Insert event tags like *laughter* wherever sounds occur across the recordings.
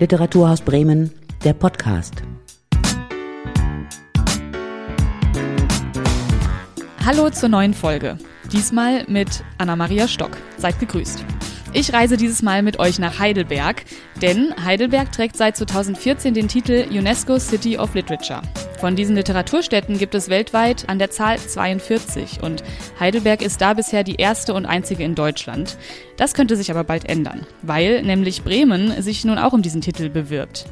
Literaturhaus Bremen, der Podcast. Hallo zur neuen Folge. Diesmal mit Anna-Maria Stock. Seid gegrüßt. Ich reise dieses Mal mit euch nach Heidelberg, denn Heidelberg trägt seit 2014 den Titel UNESCO City of Literature. Von diesen Literaturstädten gibt es weltweit an der Zahl 42 und Heidelberg ist da bisher die erste und einzige in Deutschland. Das könnte sich aber bald ändern, weil nämlich Bremen sich nun auch um diesen Titel bewirbt.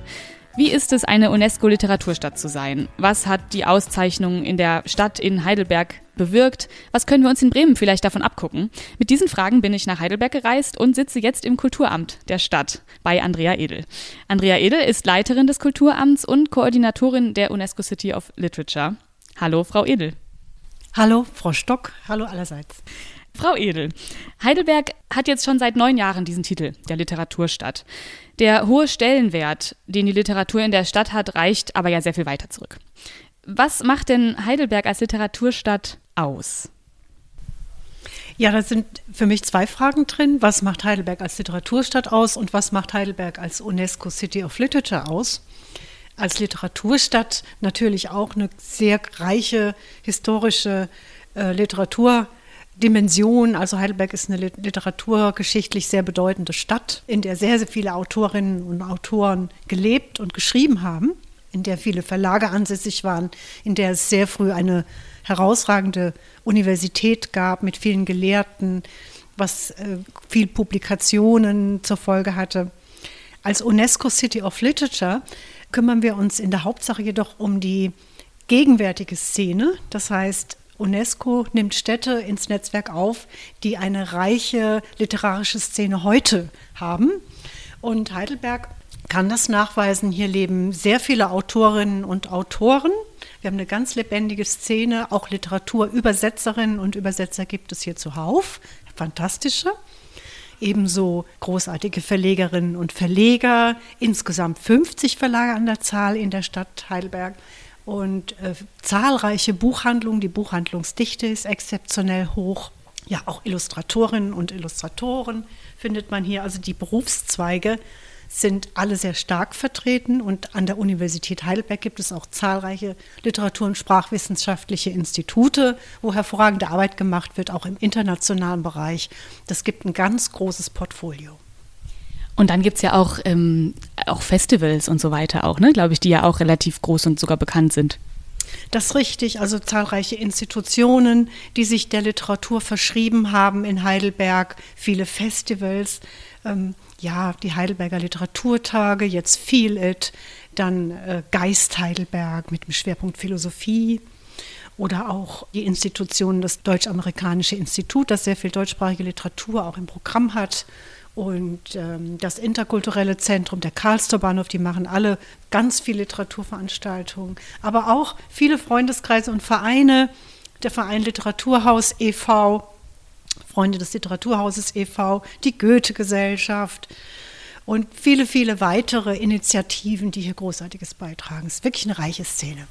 Wie ist es, eine UNESCO-Literaturstadt zu sein? Was hat die Auszeichnung in der Stadt in Heidelberg bewirkt? Was können wir uns in Bremen vielleicht davon abgucken? Mit diesen Fragen bin ich nach Heidelberg gereist und sitze jetzt im Kulturamt der Stadt bei Andrea Edel. Andrea Edel ist Leiterin des Kulturamts und Koordinatorin der UNESCO City of Literature. Hallo, Frau Edel. Hallo, Frau Stock. Hallo allerseits. Frau Edel, Heidelberg hat jetzt schon seit neun Jahren diesen Titel der Literaturstadt. Der hohe Stellenwert, den die Literatur in der Stadt hat, reicht aber ja sehr viel weiter zurück. Was macht denn Heidelberg als Literaturstadt aus? Ja, da sind für mich zwei Fragen drin. Was macht Heidelberg als Literaturstadt aus und was macht Heidelberg als UNESCO City of Literature aus? Als Literaturstadt natürlich auch eine sehr reiche historische äh, Literatur Dimension. Also Heidelberg ist eine literaturgeschichtlich sehr bedeutende Stadt, in der sehr, sehr viele Autorinnen und Autoren gelebt und geschrieben haben, in der viele Verlage ansässig waren, in der es sehr früh eine herausragende Universität gab mit vielen Gelehrten, was äh, viel Publikationen zur Folge hatte. Als UNESCO City of Literature kümmern wir uns in der Hauptsache jedoch um die gegenwärtige Szene, das heißt UNESCO nimmt Städte ins Netzwerk auf, die eine reiche literarische Szene heute haben. Und Heidelberg kann das nachweisen. Hier leben sehr viele Autorinnen und Autoren. Wir haben eine ganz lebendige Szene. Auch Literaturübersetzerinnen und Übersetzer gibt es hier zuhauf. Fantastische. Ebenso großartige Verlegerinnen und Verleger. Insgesamt 50 Verlage an der Zahl in der Stadt Heidelberg und äh, zahlreiche Buchhandlungen. Die Buchhandlungsdichte ist exzeptionell hoch. Ja, auch Illustratorinnen und Illustratoren findet man hier. Also die Berufszweige sind alle sehr stark vertreten und an der Universität Heidelberg gibt es auch zahlreiche Literatur- und sprachwissenschaftliche Institute, wo hervorragende Arbeit gemacht wird, auch im internationalen Bereich. Das gibt ein ganz großes Portfolio. Und dann gibt es ja auch, ähm, auch Festivals und so weiter auch, ne, glaube ich, die ja auch relativ groß und sogar bekannt sind. Das ist richtig, also zahlreiche Institutionen, die sich der Literatur verschrieben haben in Heidelberg, viele Festivals, ähm, ja, die Heidelberger Literaturtage, jetzt Feel It, dann äh, Geist Heidelberg mit dem Schwerpunkt Philosophie oder auch die Institutionen, das Deutsch-Amerikanische Institut, das sehr viel deutschsprachige Literatur auch im Programm hat und ähm, das interkulturelle Zentrum, der Karlstor Bahnhof, die machen alle ganz viele Literaturveranstaltungen, aber auch viele Freundeskreise und Vereine, der Verein Literaturhaus e.V., Freunde des Literaturhauses e.V., die Goethe-Gesellschaft und viele, viele weitere Initiativen, die hier Großartiges beitragen. Es ist wirklich eine reiche Szene.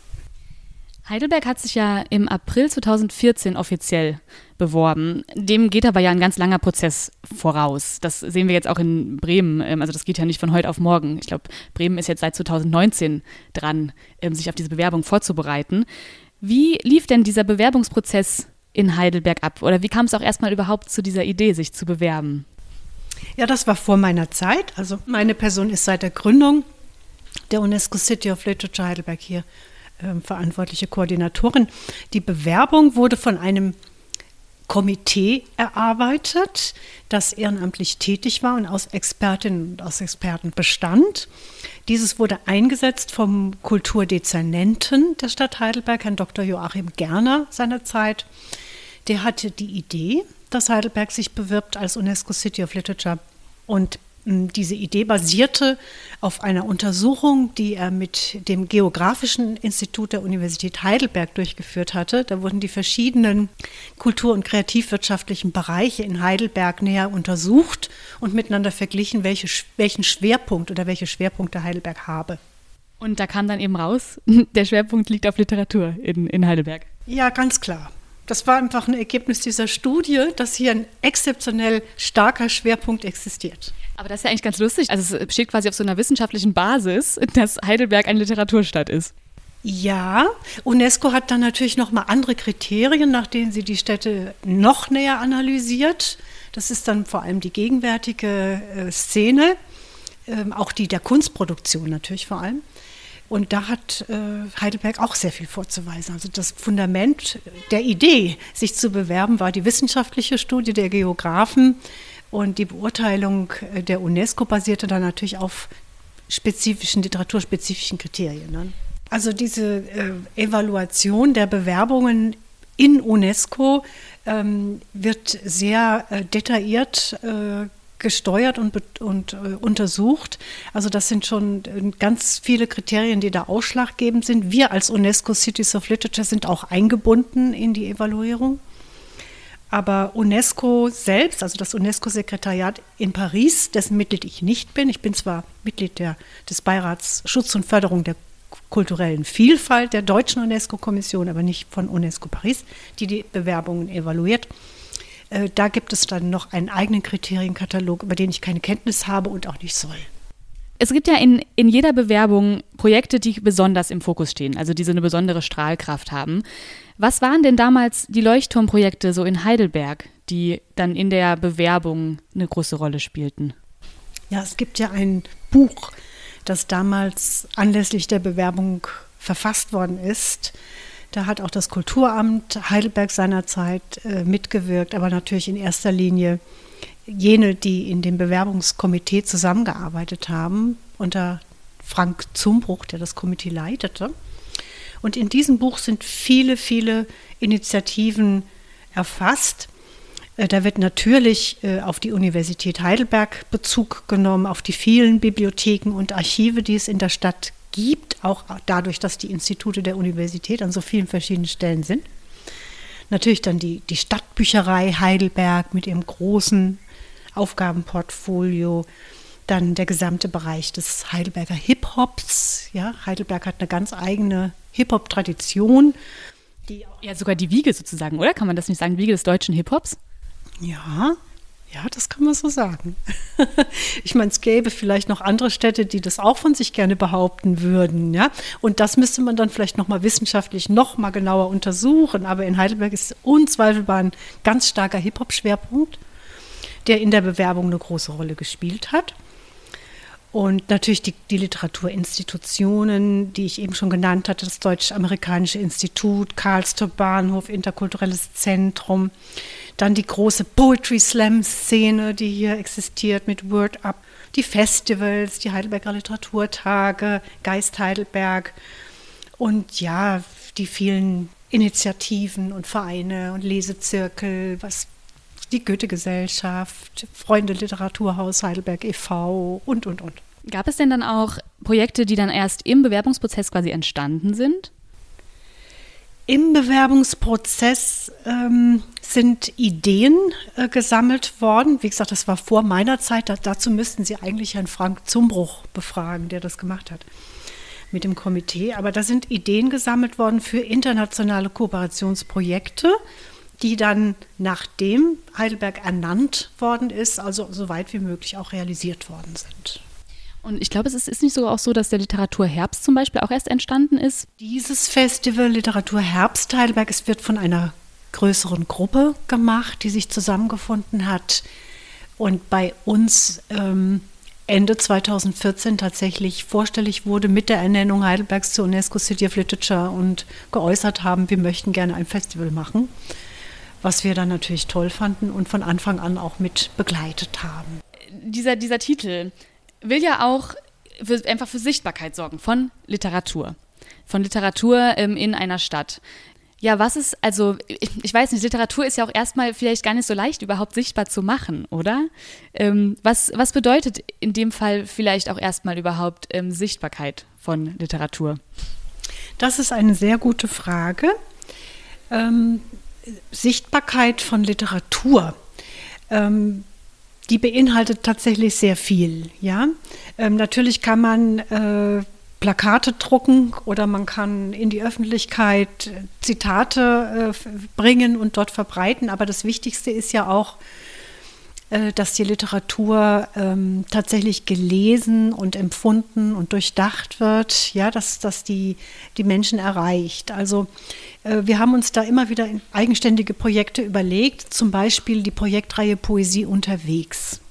Heidelberg hat sich ja im April 2014 offiziell beworben. Dem geht aber ja ein ganz langer Prozess voraus. Das sehen wir jetzt auch in Bremen. Ähm, also das geht ja nicht von heute auf morgen. Ich glaube, Bremen ist jetzt seit 2019 dran, ähm, sich auf diese Bewerbung vorzubereiten. Wie lief denn dieser Bewerbungsprozess in Heidelberg ab? Oder wie kam es auch erstmal überhaupt zu dieser Idee, sich zu bewerben? Ja, das war vor meiner Zeit. Also meine Person ist seit der Gründung der UNESCO City of Literature Heidelberg hier äh, verantwortliche Koordinatorin. Die Bewerbung wurde von einem Komitee erarbeitet, das ehrenamtlich tätig war und aus Expertinnen und aus Experten bestand. Dieses wurde eingesetzt vom Kulturdezernenten der Stadt Heidelberg, Herrn Dr. Joachim Gerner seinerzeit. Der hatte die Idee, dass Heidelberg sich bewirbt als UNESCO City of Literature und diese Idee basierte auf einer Untersuchung, die er mit dem Geografischen Institut der Universität Heidelberg durchgeführt hatte. Da wurden die verschiedenen kultur- und kreativwirtschaftlichen Bereiche in Heidelberg näher untersucht und miteinander verglichen, welche, welchen Schwerpunkt oder welche Schwerpunkte Heidelberg habe. Und da kam dann eben raus, *laughs* der Schwerpunkt liegt auf Literatur in, in Heidelberg. Ja, ganz klar. Das war einfach ein Ergebnis dieser Studie, dass hier ein exzeptionell starker Schwerpunkt existiert. Aber das ist ja eigentlich ganz lustig. Also es steht quasi auf so einer wissenschaftlichen Basis, dass Heidelberg eine Literaturstadt ist. Ja, UNESCO hat dann natürlich noch mal andere Kriterien, nach denen sie die Städte noch näher analysiert. Das ist dann vor allem die gegenwärtige äh, Szene, äh, auch die der Kunstproduktion natürlich vor allem. Und da hat äh, Heidelberg auch sehr viel vorzuweisen. Also das Fundament der Idee, sich zu bewerben, war die wissenschaftliche Studie der Geografen und die Beurteilung äh, der UNESCO basierte dann natürlich auf spezifischen, literaturspezifischen Kriterien. Ne? Also diese äh, Evaluation der Bewerbungen in UNESCO ähm, wird sehr äh, detailliert äh, gesteuert und, und äh, untersucht. Also das sind schon äh, ganz viele Kriterien, die da ausschlaggebend sind. Wir als UNESCO Cities of Literature sind auch eingebunden in die Evaluierung. Aber UNESCO selbst, also das UNESCO-Sekretariat in Paris, dessen Mitglied ich nicht bin, ich bin zwar Mitglied der, des Beirats Schutz und Förderung der kulturellen Vielfalt der deutschen UNESCO-Kommission, aber nicht von UNESCO Paris, die die Bewerbungen evaluiert. Äh, da gibt es dann noch einen eigenen Kriterienkatalog, über den ich keine Kenntnis habe und auch nicht soll. Es gibt ja in, in jeder Bewerbung Projekte, die besonders im Fokus stehen, also die so eine besondere Strahlkraft haben. Was waren denn damals die Leuchtturmprojekte so in Heidelberg, die dann in der Bewerbung eine große Rolle spielten? Ja, es gibt ja ein Buch, das damals anlässlich der Bewerbung verfasst worden ist. Da hat auch das Kulturamt Heidelberg seinerzeit äh, mitgewirkt, aber natürlich in erster Linie jene, die in dem Bewerbungskomitee zusammengearbeitet haben, unter Frank Zumbruch, der das Komitee leitete. Und in diesem Buch sind viele, viele Initiativen erfasst. Äh, da wird natürlich äh, auf die Universität Heidelberg Bezug genommen, auf die vielen Bibliotheken und Archive, die es in der Stadt gibt, auch dadurch, dass die Institute der Universität an so vielen verschiedenen Stellen sind. Natürlich dann die, die Stadtbücherei Heidelberg mit ihrem großen Aufgabenportfolio, dann der gesamte Bereich des Heidelberger Hip-Hops. Ja, Heidelberg hat eine ganz eigene Hip-Hop-Tradition. ja, sogar die Wiege sozusagen, oder? Kann man das nicht sagen? Wiege des deutschen Hip-Hops? Ja, ja, das kann man so sagen. *laughs* ich meine, es gäbe vielleicht noch andere Städte, die das auch von sich gerne behaupten würden, ja. Und das müsste man dann vielleicht noch mal wissenschaftlich noch mal genauer untersuchen. Aber in Heidelberg ist unzweifelbar ein ganz starker Hip-Hop-Schwerpunkt, der in der Bewerbung eine große Rolle gespielt hat. Und natürlich die, die, Literaturinstitutionen, die ich eben schon genannt hatte, das Deutsch-Amerikanische Institut, Karlstorp Bahnhof, Interkulturelles Zentrum, dann die große Poetry Slam-Szene, die hier existiert mit Word Up, die Festivals, die Heidelberger Literaturtage, Geist Heidelberg und ja, die vielen Initiativen und Vereine und Lesezirkel, was die Goethe-Gesellschaft, Freunde Literaturhaus Heidelberg e.V. und, und, und. Gab es denn dann auch Projekte, die dann erst im Bewerbungsprozess quasi entstanden sind? Im Bewerbungsprozess ähm, sind Ideen äh, gesammelt worden. Wie gesagt, das war vor meiner Zeit. Da, dazu müssten Sie eigentlich Herrn Frank Zumbruch befragen, der das gemacht hat mit dem Komitee. Aber da sind Ideen gesammelt worden für internationale Kooperationsprojekte, die dann, nachdem Heidelberg ernannt worden ist, also so weit wie möglich auch realisiert worden sind. Und ich glaube, es ist, ist nicht sogar auch so, dass der Literaturherbst zum Beispiel auch erst entstanden ist. Dieses Festival Literaturherbst Heidelberg, es wird von einer größeren Gruppe gemacht, die sich zusammengefunden hat und bei uns ähm, Ende 2014 tatsächlich vorstellig wurde mit der Ernennung Heidelbergs zur UNESCO City of Literature und geäußert haben, wir möchten gerne ein Festival machen, was wir dann natürlich toll fanden und von Anfang an auch mit begleitet haben. Dieser, dieser Titel, will ja auch für, einfach für Sichtbarkeit sorgen von Literatur. Von Literatur ähm, in einer Stadt. Ja, was ist, also ich, ich, weiß nicht, Literatur ist ja auch erstmal vielleicht gar nicht so leicht überhaupt sichtbar zu machen, oder? Ähm, was, was bedeutet in dem Fall vielleicht auch erstmal überhaupt ähm, Sichtbarkeit von Literatur? Das ist eine sehr gute Frage. Ähm, Sichtbarkeit von Literatur. Ähm, die beinhaltet tatsächlich sehr viel. Ja, ähm, natürlich kann man äh, Plakate drucken oder man kann in die Öffentlichkeit äh, Zitate äh, bringen und dort verbreiten. Aber das Wichtigste ist ja auch, dass die Literatur ähm, tatsächlich gelesen und empfunden und durchdacht wird, ja, dass, dass die, die Menschen erreicht. Also äh, wir haben uns da immer wieder eigenständige Projekte überlegt, zum Beispiel die Projektreihe Poesie unterwegs.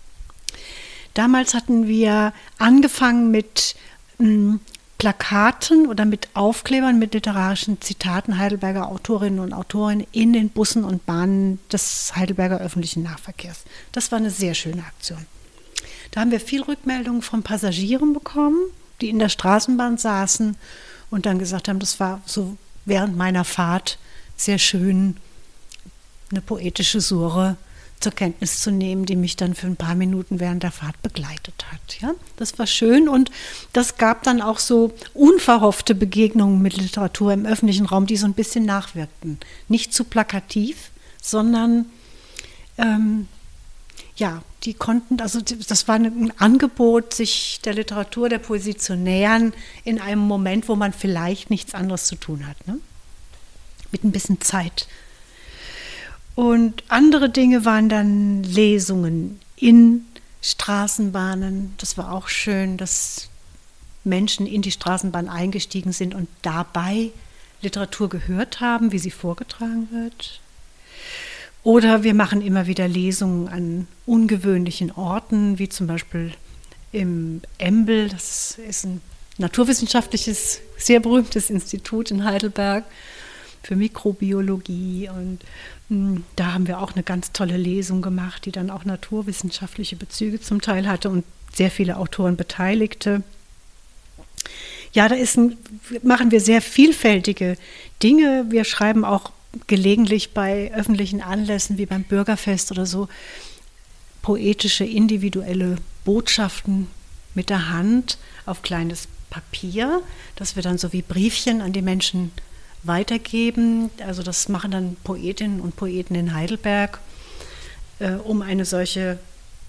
Damals hatten wir angefangen mit mh, hm, Plakaten oder mit Aufklebern mit literarischen Zitaten Heidelberger Autorinnen und Autoren in den Bussen und Bahnen des Heidelberger öffentlichen Nahverkehrs. Das war eine sehr schöne Aktion. Da haben wir viel Rückmeldungen von Passagieren bekommen, die in der Straßenbahn saßen und dann gesagt haben, das war so während meiner Fahrt sehr schön, eine poetische Sure zur Kenntnis zu nehmen, die mich dann für ein paar Minuten während der Fahrt begleitet hat. Ja, das war schön und das gab dann auch so unverhoffte Begegnungen mit Literatur im öffentlichen Raum, die so ein bisschen nachwirkten. Nicht zu plakativ, sondern ähm, ja, die konnten, also das war ein Angebot, sich der Literatur, der Poesie zu nähern in einem Moment, wo man vielleicht nichts anderes zu tun hat. Ne? Mit ein bisschen Zeit und andere Dinge waren dann Lesungen in Straßenbahnen. Das war auch schön, dass Menschen in die Straßenbahn eingestiegen sind und dabei Literatur gehört haben, wie sie vorgetragen wird. Oder wir machen immer wieder Lesungen an ungewöhnlichen Orten, wie zum Beispiel im Embel, das ist ein naturwissenschaftliches, sehr berühmtes Institut in Heidelberg für Mikrobiologie und hm, da haben wir auch eine ganz tolle Lesung gemacht, die dann auch naturwissenschaftliche Bezüge zum Teil hatte und sehr viele Autoren beteiligte. Ja, da ein, machen wir sehr vielfältige Dinge. Wir schreiben auch gelegentlich bei öffentlichen Anlässen wie beim Bürgerfest oder so poetische, individuelle Botschaften mit der Hand auf kleines Papier, das wir dann so wie Briefchen an die Menschen weitergeben. Also das machen dann Poetinnen und Poeten in Heidelberg, äh, um eine solche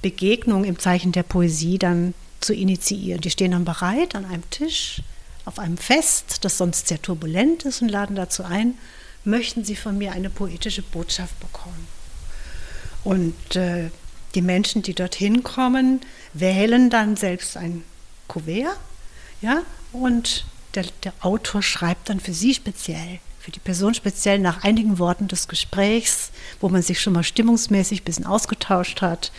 Begegnung im Zeichen der Poesie dann zu initiieren. Die stehen dann bereit an einem Tisch, auf einem Fest, das sonst sehr turbulent ist und laden dazu ein, möchten Sie von mir eine poetische Botschaft bekommen. Und äh, die Menschen, die dorthin kommen, wählen dann selbst ein Kuvert, ja, und der, der Autor schreibt dann für sie speziell, für die Person speziell nach einigen Worten des Gesprächs, wo man sich schon mal stimmungsmäßig ein bisschen ausgetauscht hat,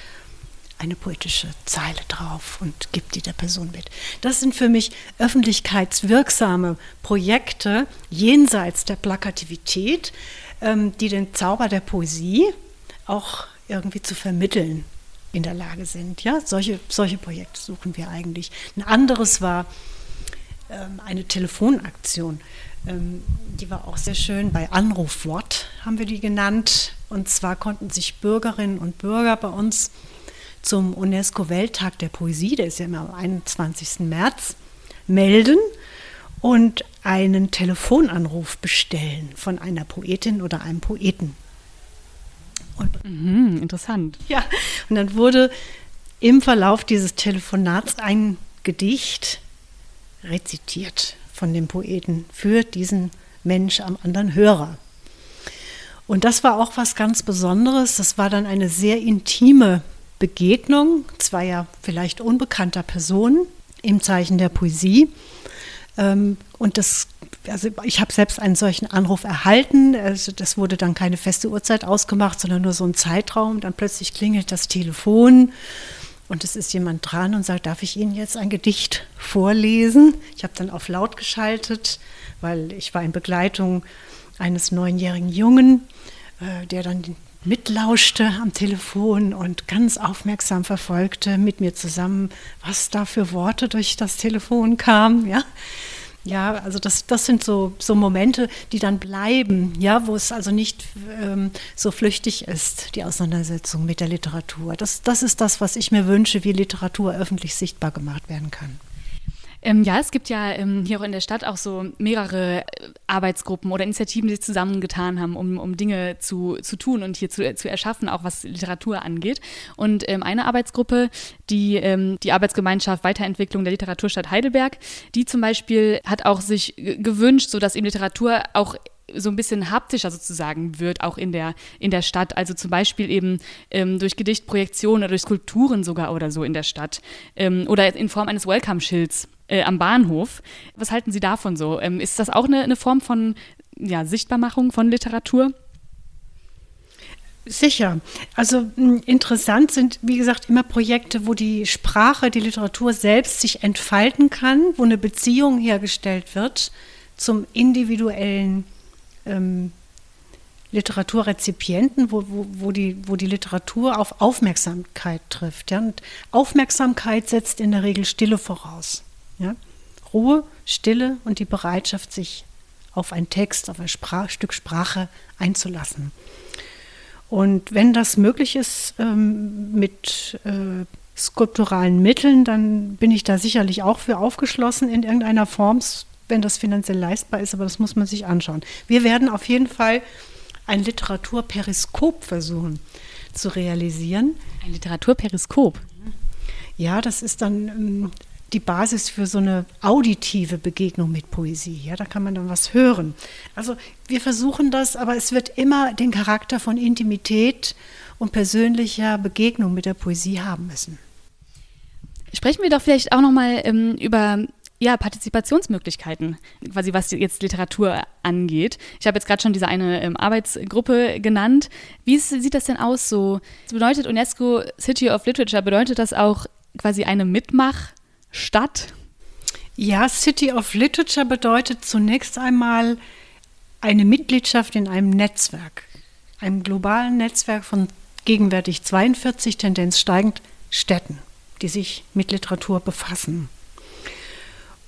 eine poetische Zeile drauf und gibt die der Person mit. Das sind für mich öffentlichkeitswirksame Projekte jenseits der Plakativität, ähm, die den Zauber der Poesie auch irgendwie zu vermitteln in der Lage sind. Ja, solche, solche Projekte suchen wir eigentlich. Ein anderes war eine Telefonaktion. Ähm, die war auch sehr schön. Bei Anrufwort haben wir die genannt. Und zwar konnten sich Bürgerinnen und Bürger bei uns zum UNESCO-Welttag der Poesie, der ist ja immer am 21. März, melden und einen Telefonanruf bestellen von einer Poetin oder einem Poeten. Und, mhm, interessant. Ja, und dann wurde im Verlauf dieses Telefonats ein Gedicht rezitiert von dem Poeten für diesen Mensch am anderen Hörer. Und das war auch was ganz Besonderes. Das war dann eine sehr intime Begegnung zweier vielleicht unbekannter Personen im Zeichen der Poesie. Ähm, und das, also ich habe selbst einen solchen Anruf erhalten. Also das wurde dann keine feste Uhrzeit ausgemacht, sondern nur so ein Zeitraum. Dann plötzlich klingelt das Telefon und es ist jemand dran und sagt, darf ich Ihnen jetzt ein Gedicht vorlesen? Ich habe dann auf laut geschaltet, weil ich war in Begleitung eines neunjährigen Jungen, äh, der dann mitlauschte am Telefon und ganz aufmerksam verfolgte mit mir zusammen, was da für Worte durch das Telefon kamen. Ja. Ja, also das, das sind so, so Momente, die dann bleiben, ja, wo es also nicht ähm, so flüchtig ist, die Auseinandersetzung mit der Literatur. Das, das ist das, was ich mir wünsche, wie Literatur öffentlich sichtbar gemacht werden kann. Ähm, ja, es gibt ja ähm, hier auch in der Stadt auch so mehrere äh, Arbeitsgruppen oder Initiativen, die sich zusammengetan haben, um, um Dinge zu, zu tun und hier zu, zu erschaffen, auch was Literatur angeht. Und ähm, eine Arbeitsgruppe, die, ähm, die Arbeitsgemeinschaft Weiterentwicklung der Literaturstadt Heidelberg, die zum Beispiel hat auch sich gewünscht, so dass eben Literatur auch so ein bisschen haptischer sozusagen wird, auch in der, in der Stadt. Also zum Beispiel eben ähm, durch Gedichtprojektionen oder durch Skulpturen sogar oder so in der Stadt. Ähm, oder in Form eines Welcome-Schilds äh, am Bahnhof. Was halten Sie davon so? Ähm, ist das auch eine, eine Form von ja, Sichtbarmachung von Literatur? Sicher. Also interessant sind, wie gesagt, immer Projekte, wo die Sprache, die Literatur selbst sich entfalten kann, wo eine Beziehung hergestellt wird zum individuellen ähm, Literaturrezipienten, wo, wo, wo, die, wo die Literatur auf Aufmerksamkeit trifft. Ja? Und Aufmerksamkeit setzt in der Regel Stille voraus. Ja? Ruhe, Stille und die Bereitschaft, sich auf einen Text, auf ein Sprach, Stück Sprache einzulassen. Und wenn das möglich ist ähm, mit äh, skulpturalen Mitteln, dann bin ich da sicherlich auch für aufgeschlossen in irgendeiner Form wenn das finanziell leistbar ist, aber das muss man sich anschauen. Wir werden auf jeden Fall ein Literaturperiskop versuchen zu realisieren. Ein Literaturperiskop? Ja, das ist dann ähm, die Basis für so eine auditive Begegnung mit Poesie. Ja, da kann man dann was hören. Also wir versuchen das, aber es wird immer den Charakter von Intimität und persönlicher Begegnung mit der Poesie haben müssen. Sprechen wir doch vielleicht auch noch mal ähm, über ja, Partizipationsmöglichkeiten, quasi was jetzt Literatur angeht. Ich habe jetzt gerade schon diese eine ähm, Arbeitsgruppe genannt. Wie ist, sieht das denn aus so? Das bedeutet UNESCO City of Literature, bedeutet das auch quasi eine Mitmachstadt? Ja, City of Literature bedeutet zunächst einmal eine Mitgliedschaft in einem Netzwerk, einem globalen Netzwerk von gegenwärtig 42 Tendenz steigend Städten, die sich mit Literatur befassen.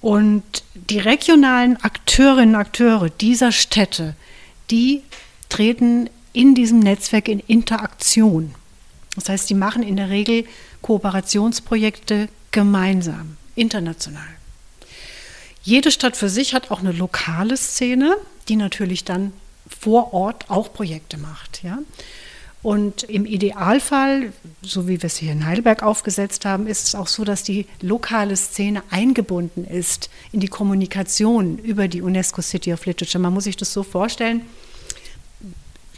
Und die regionalen Akteurinnen und Akteure dieser Städte, die treten in diesem Netzwerk in Interaktion. Das heißt, die machen in der Regel Kooperationsprojekte gemeinsam, international. Jede Stadt für sich hat auch eine lokale Szene, die natürlich dann vor Ort auch Projekte macht. Ja? Und im Idealfall, so wie wir es hier in Heidelberg aufgesetzt haben, ist es auch so, dass die lokale Szene eingebunden ist in die Kommunikation über die UNESCO City of Literature. Man muss sich das so vorstellen,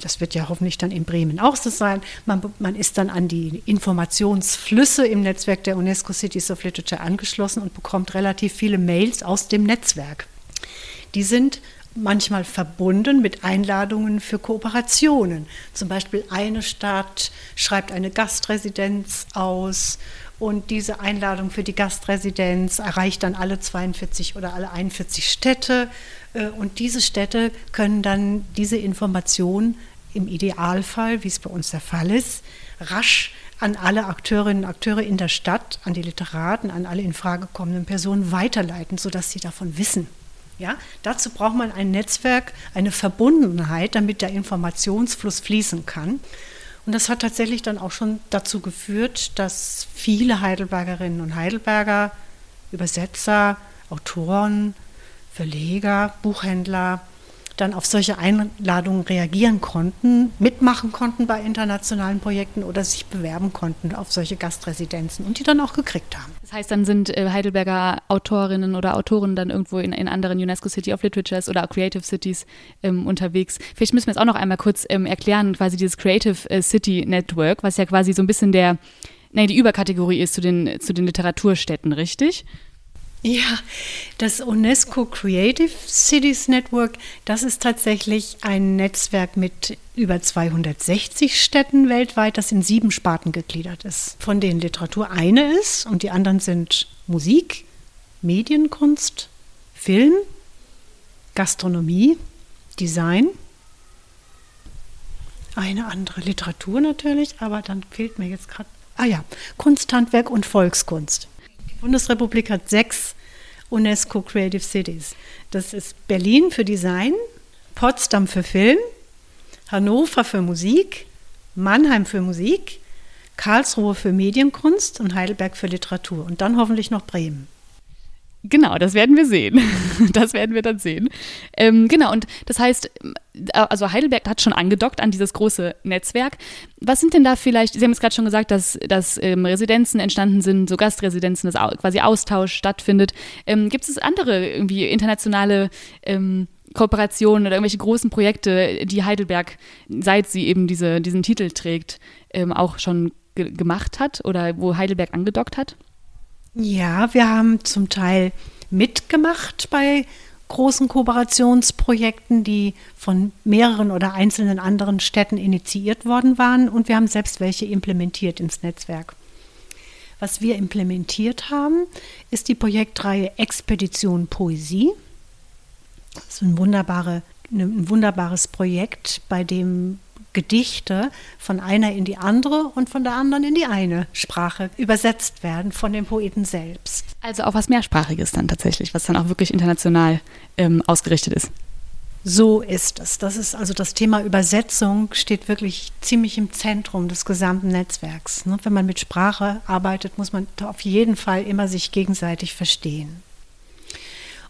das wird ja hoffentlich dann in Bremen auch so sein, man, man ist dann an die Informationsflüsse im Netzwerk der UNESCO Cities of Literature angeschlossen und bekommt relativ viele Mails aus dem Netzwerk. Die sind manchmal verbunden mit Einladungen für Kooperationen. Zum Beispiel eine Stadt schreibt eine Gastresidenz aus und diese Einladung für die Gastresidenz erreicht dann alle 42 oder alle 41 Städte. Äh, und diese Städte können dann diese Information im Idealfall, wie es bei uns der Fall ist, rasch an alle Akteurinnen und Akteure in der Stadt, an die Literaten, an alle in Frage kommenden Personen weiterleiten, sodass sie davon wissen. Ja, dazu braucht man ein Netzwerk, eine Verbundenheit, damit der Informationsfluss fließen kann. Und das hat tatsächlich dann auch schon dazu geführt, dass viele Heidelbergerinnen und Heidelberger, Übersetzer, Autoren, Verleger, Buchhändler dann auf solche Einladungen reagieren konnten, mitmachen konnten bei internationalen Projekten oder sich bewerben konnten auf solche Gastresidenzen und die dann auch gekriegt haben. Das heißt, dann sind äh, Heidelberger Autorinnen oder Autoren dann irgendwo in, in anderen UNESCO City of Literatures oder Creative Cities ähm, unterwegs. Vielleicht müssen wir jetzt auch noch einmal kurz ähm, erklären, quasi dieses Creative äh, City Network, was ja quasi so ein bisschen der, nee, die Überkategorie ist zu den, zu den Literaturstädten, richtig? Ja, das UNESCO Creative Cities Network, das ist tatsächlich ein Netzwerk mit über 260 Städten weltweit, das in sieben Sparten gegliedert ist, von denen Literatur eine ist und die anderen sind Musik, Medienkunst, Film, Gastronomie, Design, eine andere Literatur natürlich, aber dann fehlt mir jetzt gerade, ah ja, Kunsthandwerk und Volkskunst. Bundesrepublik hat sechs UNESCO Creative Cities. Das ist Berlin für Design, Potsdam für Film, Hannover für Musik, Mannheim für Musik, Karlsruhe für Medienkunst und Heidelberg für Literatur und dann hoffentlich noch Bremen. Genau, das werden wir sehen. *laughs* Das werden wir dann sehen. Ähm, genau, und das heißt, äh, also Heidelberg hat schon angedockt an dieses große Netzwerk. Was sind denn da vielleicht, Sie haben es gerade schon gesagt, dass, dass ähm, Residenzen entstanden sind, so Gastresidenzen, dass quasi Austausch stattfindet. Ähm, Gibt es andere irgendwie internationale ähm, Kooperationen oder irgendwelche großen Projekte, die Heidelberg, seit sie eben diese, diesen Titel trägt, ähm, auch schon ge gemacht hat oder wo Heidelberg angedockt hat? Ja, wir haben zum Teil mitgemacht bei großen Kooperationsprojekten, die von mehreren oder einzelnen anderen Städten initiiert worden waren und wir haben selbst welche implementiert ins Netzwerk. Was wir implementiert haben, ist die Projektreihe Expedition Poesie. Das ist ein, wunderbare, ein wunderbares Projekt, bei dem Gedichte von einer in die andere und von der anderen in die eine Sprache übersetzt werden von dem Poeten selbst. Also auch was Mehrsprachiges dann tatsächlich, was dann auch wirklich international ähm, ausgerichtet ist. So ist es. Das ist also das Thema Übersetzung steht wirklich ziemlich im Zentrum des gesamten Netzwerks. Ne? Wenn man mit Sprache arbeitet, muss man auf jeden Fall immer sich gegenseitig verstehen.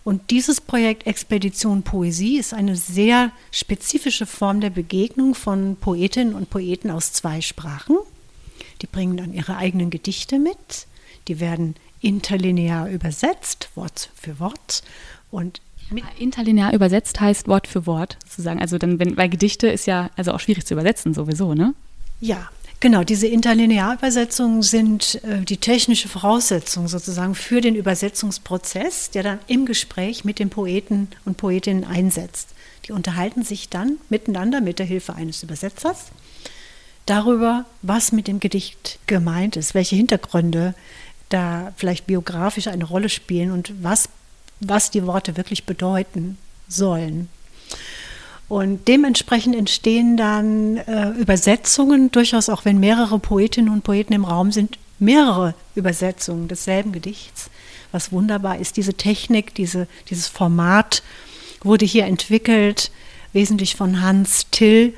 Und dieses Projekt Expedition Poesie ist eine sehr spezifische Form der Begegnung von Poetinnen und Poeten aus zwei Sprachen. Die bringen dann ihre eigenen Gedichte mit, die werden interlinear übersetzt, Wort für Wort. Und interlinear übersetzt heißt Wort für Wort, sozusagen. Also dann, wenn, weil Gedichte ist ja also auch schwierig zu übersetzen sowieso, ne? Ja, Genau, diese Interlinearübersetzungen sind äh, die technische Voraussetzung sozusagen für den Übersetzungsprozess, der dann im Gespräch mit den Poeten und Poetinnen einsetzt. Die unterhalten sich dann miteinander mit der Hilfe eines Übersetzers darüber, was mit dem Gedicht gemeint ist, welche Hintergründe da vielleicht biografisch eine Rolle spielen und was, was die Worte wirklich bedeuten sollen. Und dementsprechend entstehen dann äh, Übersetzungen, durchaus auch wenn mehrere Poetinnen und Poeten im Raum sind, mehrere Übersetzungen desselben Gedichts. Was wunderbar ist, diese Technik, diese, dieses Format wurde hier entwickelt, wesentlich von Hans Till,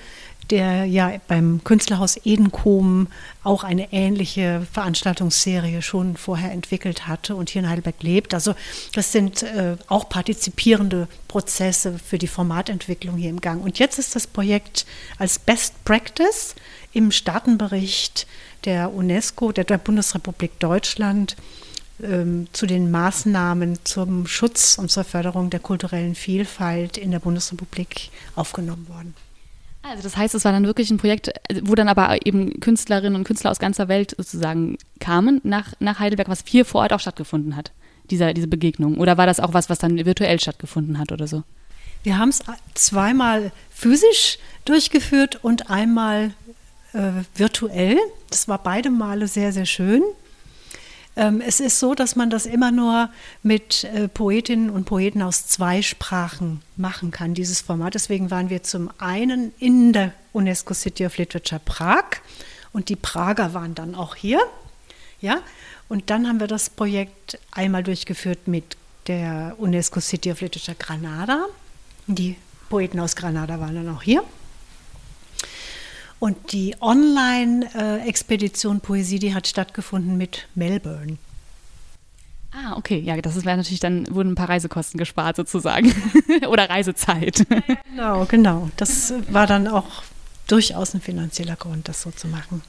der ja beim Künstlerhaus Edenkoben auch eine ähnliche Veranstaltungsserie schon vorher entwickelt hatte und hier in Heidelberg lebt. Also das sind äh, auch partizipierende Prozesse für die Formatentwicklung hier im Gang. Und jetzt ist das Projekt als Best Practice im Staatenbericht der UNESCO, der Bundesrepublik Deutschland, ähm, zu den Maßnahmen zum Schutz und zur Förderung der kulturellen Vielfalt in der Bundesrepublik aufgenommen worden. Also das heißt, es war dann wirklich ein Projekt, wo dann aber eben Künstlerinnen und Künstler aus ganzer Welt sozusagen kamen nach, nach Heidelberg, was hier vor Ort auch stattgefunden hat, dieser, diese Begegnung. Oder war das auch was, was dann virtuell stattgefunden hat oder so? Wir haben es zweimal physisch durchgeführt und einmal äh, virtuell. Das war beide Male sehr, sehr schön. Ähm, es ist so, dass man das immer nur mit äh, Poetinnen und Poeten aus zwei Sprachen machen kann, dieses Format. Deswegen waren wir zum einen in der UNESCO City of Literature Prag und die Prager waren dann auch hier. Ja? Und dann haben wir das Projekt einmal durchgeführt mit der UNESCO City of Literature Granada. Die Poeten aus Granada waren dann auch hier. Und die Online-Expedition Poesie, die hat stattgefunden mit Melbourne. Ah, okay. Ja, das wäre natürlich dann, wurden ein paar Reisekosten gespart sozusagen. *laughs* Oder Reisezeit. Genau, genau. Das war dann auch durchaus ein finanzieller Grund, das so zu machen.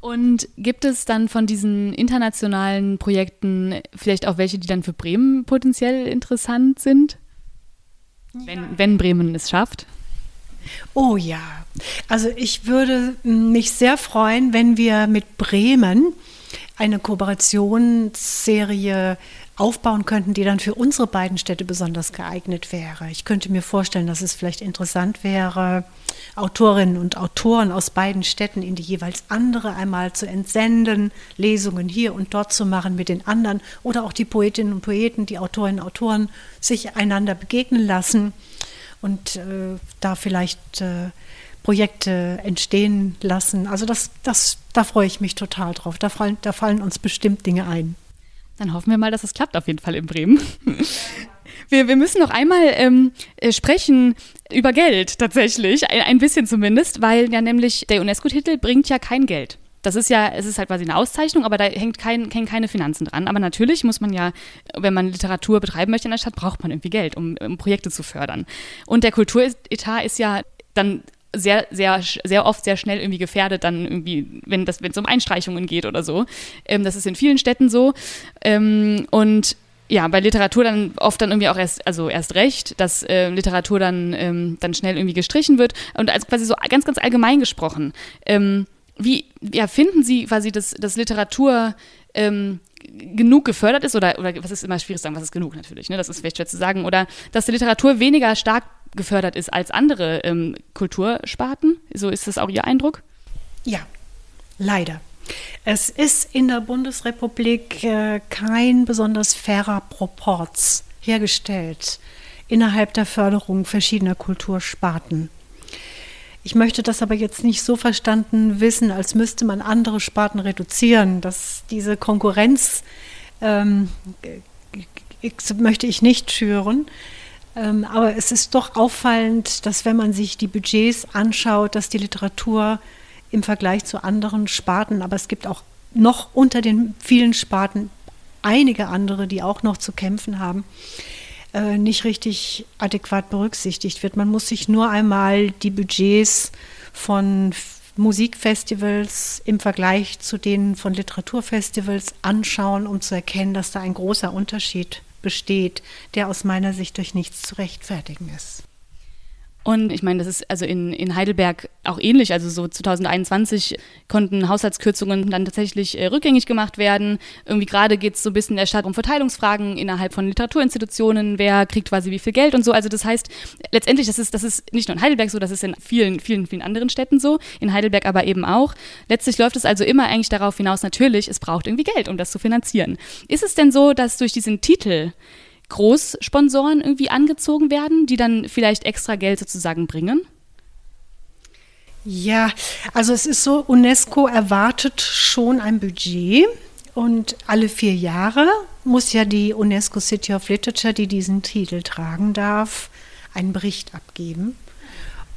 Und gibt es dann von diesen internationalen Projekten vielleicht auch welche, die dann für Bremen potenziell interessant sind? Ja. Wenn, wenn Bremen es schafft? Oh ja, also ich würde mich sehr freuen, wenn wir mit Bremen eine Kooperationsserie aufbauen könnten, die dann für unsere beiden Städte besonders geeignet wäre. Ich könnte mir vorstellen, dass es vielleicht interessant wäre, Autorinnen und Autoren aus beiden Städten in die jeweils andere einmal zu entsenden, Lesungen hier und dort zu machen mit den anderen oder auch die Poetinnen und Poeten, die Autorinnen und Autoren sich einander begegnen lassen und äh, da vielleicht äh, Projekte entstehen lassen. Also das, das, da freue ich mich total drauf. Da fallen, da fallen uns bestimmt Dinge ein. Dann hoffen wir mal, dass es klappt auf jeden Fall in Bremen. *laughs* Wir, wir müssen noch einmal ähm, äh, sprechen über Geld tatsächlich, ein, ein bisschen zumindest, weil ja nämlich der UNESCO-Titel bringt ja kein Geld. Das ist ja, es ist halt quasi eine Auszeichnung, aber da hängt kein, hängen keine Finanzen dran. Aber natürlich muss man ja, wenn man Literatur betreiben möchte in der Stadt, braucht man irgendwie Geld, um, um Projekte zu fördern. Und der Kulturetat ist ja dann sehr, sehr, sehr oft sehr schnell irgendwie gefährdet, dann irgendwie, wenn das, wenn es um Einstreichungen geht oder so. Ähm, das ist in vielen Städten so. Ähm, und ja, bei Literatur dann oft dann irgendwie auch erst, also erst recht, dass äh, Literatur dann, ähm, dann schnell irgendwie gestrichen wird. Und also quasi so ganz, ganz allgemein gesprochen. Ähm, wie ja, finden Sie quasi, dass, dass Literatur ähm, genug gefördert ist oder, oder was ist immer schwierig zu sagen, was ist genug natürlich, ne? das ist vielleicht schwer zu sagen, oder dass die Literatur weniger stark gefördert ist als andere ähm, Kultursparten? So ist das auch Ihr Eindruck? Ja, leider. Es ist in der Bundesrepublik äh, kein besonders fairer Proporz hergestellt innerhalb der Förderung verschiedener Kultursparten. Ich möchte das aber jetzt nicht so verstanden wissen, als müsste man andere Sparten reduzieren. Dass diese Konkurrenz ähm, möchte ich nicht schüren. Ähm, aber es ist doch auffallend, dass wenn man sich die Budgets anschaut, dass die Literatur im Vergleich zu anderen Sparten, aber es gibt auch noch unter den vielen Sparten einige andere, die auch noch zu kämpfen haben, äh, nicht richtig adäquat berücksichtigt wird. Man muss sich nur einmal die Budgets von Musikfestivals im Vergleich zu denen von Literaturfestivals anschauen, um zu erkennen, dass da ein großer Unterschied besteht, der aus meiner Sicht durch nichts zu rechtfertigen ist. Und ich meine, das ist also in, in Heidelberg auch ähnlich. Also so 2021 konnten Haushaltskürzungen dann tatsächlich äh, rückgängig gemacht werden. Irgendwie gerade geht es so ein bisschen in der Stadt um Verteilungsfragen innerhalb von Literaturinstitutionen, wer kriegt quasi wie viel Geld und so. Also das heißt, letztendlich, das ist, das ist nicht nur in Heidelberg so, das ist in vielen, vielen, vielen anderen Städten so, in Heidelberg aber eben auch. Letztlich läuft es also immer eigentlich darauf hinaus, natürlich, es braucht irgendwie Geld, um das zu finanzieren. Ist es denn so, dass durch diesen Titel Großsponsoren irgendwie angezogen werden, die dann vielleicht extra Geld sozusagen bringen? Ja, also es ist so, UNESCO erwartet schon ein Budget und alle vier Jahre muss ja die UNESCO City of Literature, die diesen Titel tragen darf, einen Bericht abgeben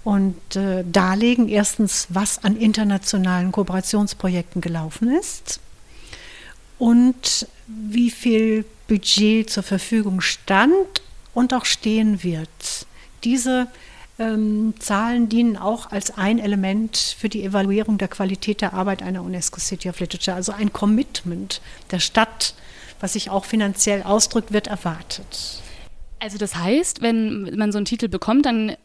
und äh, darlegen erstens, was an internationalen Kooperationsprojekten gelaufen ist und wie viel Budget zur Verfügung stand und auch stehen wird. Diese ähm, Zahlen dienen auch als ein Element für die Evaluierung der Qualität der Arbeit einer UNESCO City of Literature, also ein Commitment der Stadt, was sich auch finanziell ausdrückt, wird erwartet. Also das heißt, wenn man so einen Titel bekommt, dann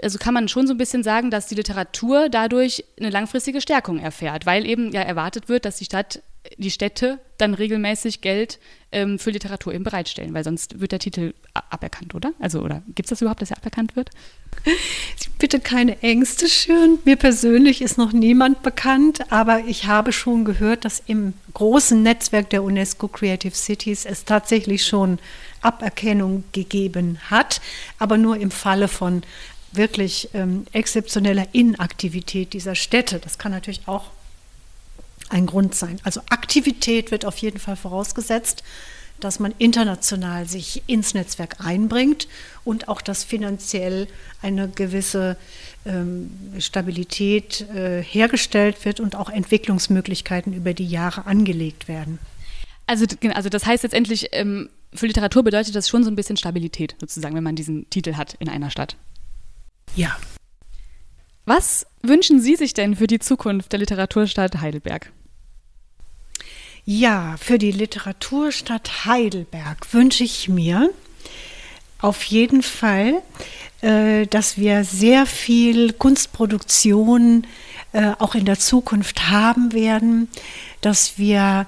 also kann man schon so ein bisschen sagen, dass die Literatur dadurch eine langfristige Stärkung erfährt, weil eben ja erwartet wird, dass die Stadt die Städte dann regelmäßig Geld ähm, für Literatur eben bereitstellen, weil sonst wird der Titel aberkannt, oder? Also, oder gibt es das überhaupt, dass er aberkannt wird? *laughs* Bitte keine Ängste schüren. Mir persönlich ist noch niemand bekannt, aber ich habe schon gehört, dass im großen Netzwerk der UNESCO Creative Cities es tatsächlich schon Aberkennung gegeben hat, aber nur im Falle von wirklich ähm, exzeptioneller Inaktivität dieser Städte. Das kann natürlich auch ein Grund sein. Also Aktivität wird auf jeden Fall vorausgesetzt, dass man international sich ins Netzwerk einbringt und auch, dass finanziell eine gewisse ähm, Stabilität äh, hergestellt wird und auch Entwicklungsmöglichkeiten über die Jahre angelegt werden. Also, also das heißt letztendlich, ähm, für Literatur bedeutet das schon so ein bisschen Stabilität, sozusagen, wenn man diesen Titel hat in einer Stadt. Ja. Was wünschen Sie sich denn für die Zukunft der Literaturstadt Heidelberg? Ja, für die Literaturstadt Heidelberg wünsche ich mir auf jeden Fall, äh, dass wir sehr viel Kunstproduktion äh, auch in der Zukunft haben werden, dass wir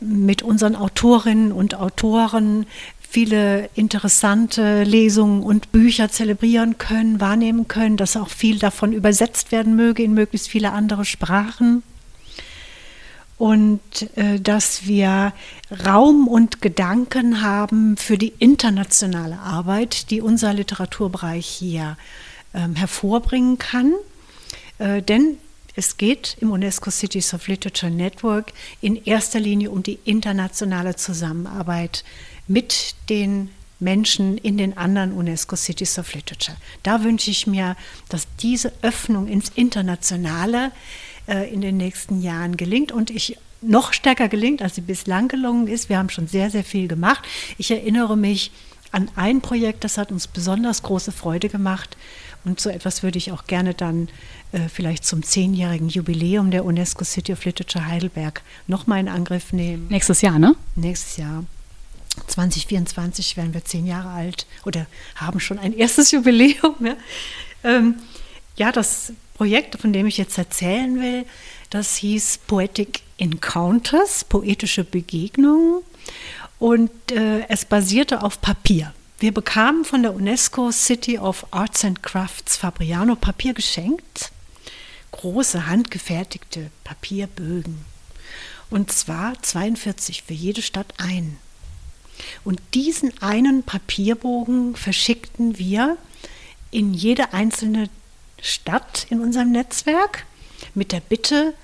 mit unseren Autorinnen und Autoren viele interessante Lesungen und Bücher zelebrieren können, wahrnehmen können, dass auch viel davon übersetzt werden möge in möglichst viele andere Sprachen und äh, dass wir Raum und Gedanken haben für die internationale Arbeit, die unser Literaturbereich hier ähm, hervorbringen kann. Äh, denn es geht im UNESCO Cities of Literature Network in erster Linie um die internationale Zusammenarbeit mit den Menschen in den anderen UNESCO Cities of Literature. Da wünsche ich mir, dass diese Öffnung ins Internationale äh, in den nächsten Jahren gelingt und ich noch stärker gelingt, als sie bislang gelungen ist. Wir haben schon sehr, sehr viel gemacht. Ich erinnere mich an ein Projekt, das hat uns besonders große Freude gemacht. Und so etwas würde ich auch gerne dann äh, vielleicht zum zehnjährigen Jubiläum der UNESCO City of Literature Heidelberg nochmal in Angriff nehmen. Nächstes Jahr, ne? Nächstes Jahr. 2024 werden wir zehn Jahre alt oder haben schon ein erstes *laughs* Jubiläum. Ja, ähm, ja das Projekt, von dem ich jetzt erzählen will, das hieß Poetic Encounters, poetische Begegnungen. Und äh, es basierte auf Papier. Wir bekamen von der UNESCO City of Arts and Crafts Fabriano Papier geschenkt. Große handgefertigte Papierbögen. Und zwar 42 für jede Stadt ein. Und diesen einen Papierbogen verschickten wir in jede einzelne Stadt in unserem Netzwerk mit der Bitte,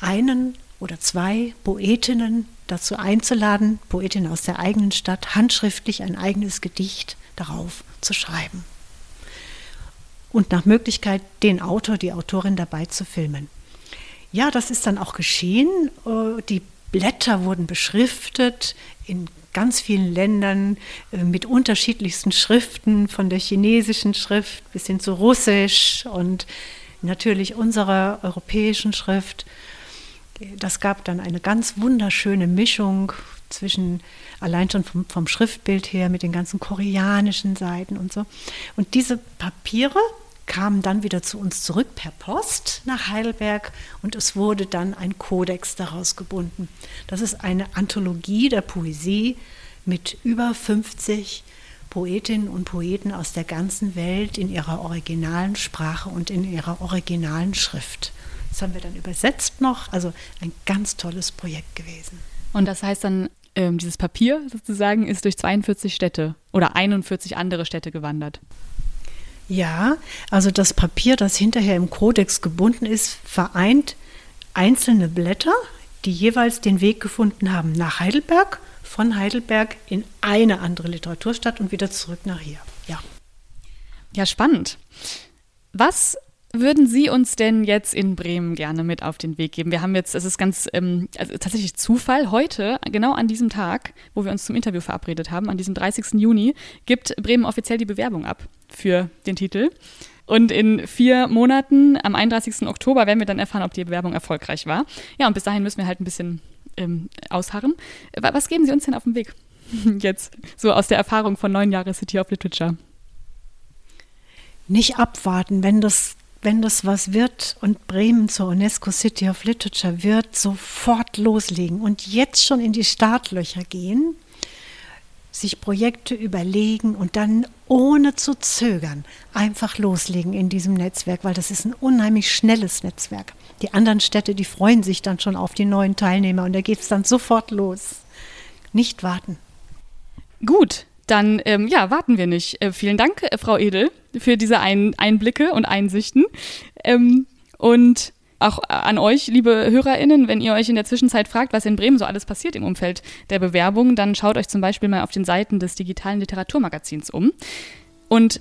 einen oder zwei Poetinnen dazu einzuladen, Poetinnen aus der eigenen Stadt handschriftlich ein eigenes Gedicht darauf zu schreiben. Und nach Möglichkeit den Autor, die Autorin dabei zu filmen. Ja, das ist dann auch geschehen. Äh, die Blätter wurden beschriftet in ganz vielen Ländern äh, mit unterschiedlichsten Schriften, von der chinesischen Schrift bis hin zu Russisch und natürlich unserer europäischen Schrift. Das gab dann eine ganz wunderschöne Mischung zwischen allein schon vom, vom Schriftbild her mit den ganzen koreanischen Seiten und so. Und diese Papiere kamen dann wieder zu uns zurück per Post nach Heidelberg und es wurde dann ein Kodex daraus gebunden. Das ist eine Anthologie der Poesie mit über 50 Poetinnen und Poeten aus der ganzen Welt in ihrer originalen Sprache und in ihrer originalen Schrift. Das haben wir dann übersetzt noch, also ein ganz tolles Projekt gewesen. Und das heißt dann, ähm, dieses Papier sozusagen ist durch 42 Städte oder 41 andere Städte gewandert. Ja, also das Papier, das hinterher im Kodex gebunden ist, vereint einzelne Blätter, die jeweils den Weg gefunden haben nach Heidelberg, von Heidelberg in eine andere Literaturstadt und wieder zurück nach hier. Ja. Ja, spannend. Was würden Sie uns denn jetzt in Bremen gerne mit auf den Weg geben? Wir haben jetzt, es ist ganz ähm, also tatsächlich Zufall, heute, genau an diesem Tag, wo wir uns zum Interview verabredet haben, an diesem 30. Juni, gibt Bremen offiziell die Bewerbung ab für den Titel. Und in vier Monaten, am 31. Oktober, werden wir dann erfahren, ob die Bewerbung erfolgreich war. Ja, und bis dahin müssen wir halt ein bisschen ähm, ausharren. Was geben Sie uns denn auf den Weg? *laughs* Jetzt, so aus der Erfahrung von neun Jahren City of Literature. Nicht abwarten, wenn das wenn das was wird und Bremen zur UNESCO City of Literature wird, sofort loslegen und jetzt schon in die Startlöcher gehen, sich Projekte überlegen und dann ohne zu zögern einfach loslegen in diesem Netzwerk, weil das ist ein unheimlich schnelles Netzwerk. Die anderen Städte, die freuen sich dann schon auf die neuen Teilnehmer und da geht es dann sofort los. Nicht warten. Gut, dann ähm, ja, warten wir nicht. Äh, vielen Dank, äh, Frau Edel, für diese Ein Einblicke und Einsichten. Ähm, und auch an euch, liebe HörerInnen, wenn ihr euch in der Zwischenzeit fragt, was in Bremen so alles passiert im Umfeld der Bewerbung, dann schaut euch zum Beispiel mal auf den Seiten des digitalen Literaturmagazins um. Und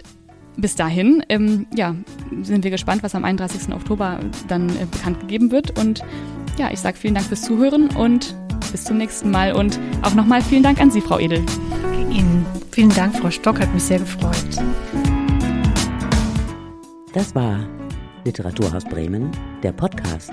bis dahin, ähm, ja, sind wir gespannt, was am 31. Oktober dann äh, bekannt gegeben wird. Und ja, ich sage vielen Dank fürs Zuhören und bis zum nächsten Mal. Und auch nochmal vielen Dank an Sie, Frau Edel. Ihnen vielen Dank, Frau Stock, hat mich sehr gefreut. Das war Literaturhaus Bremen, der Podcast.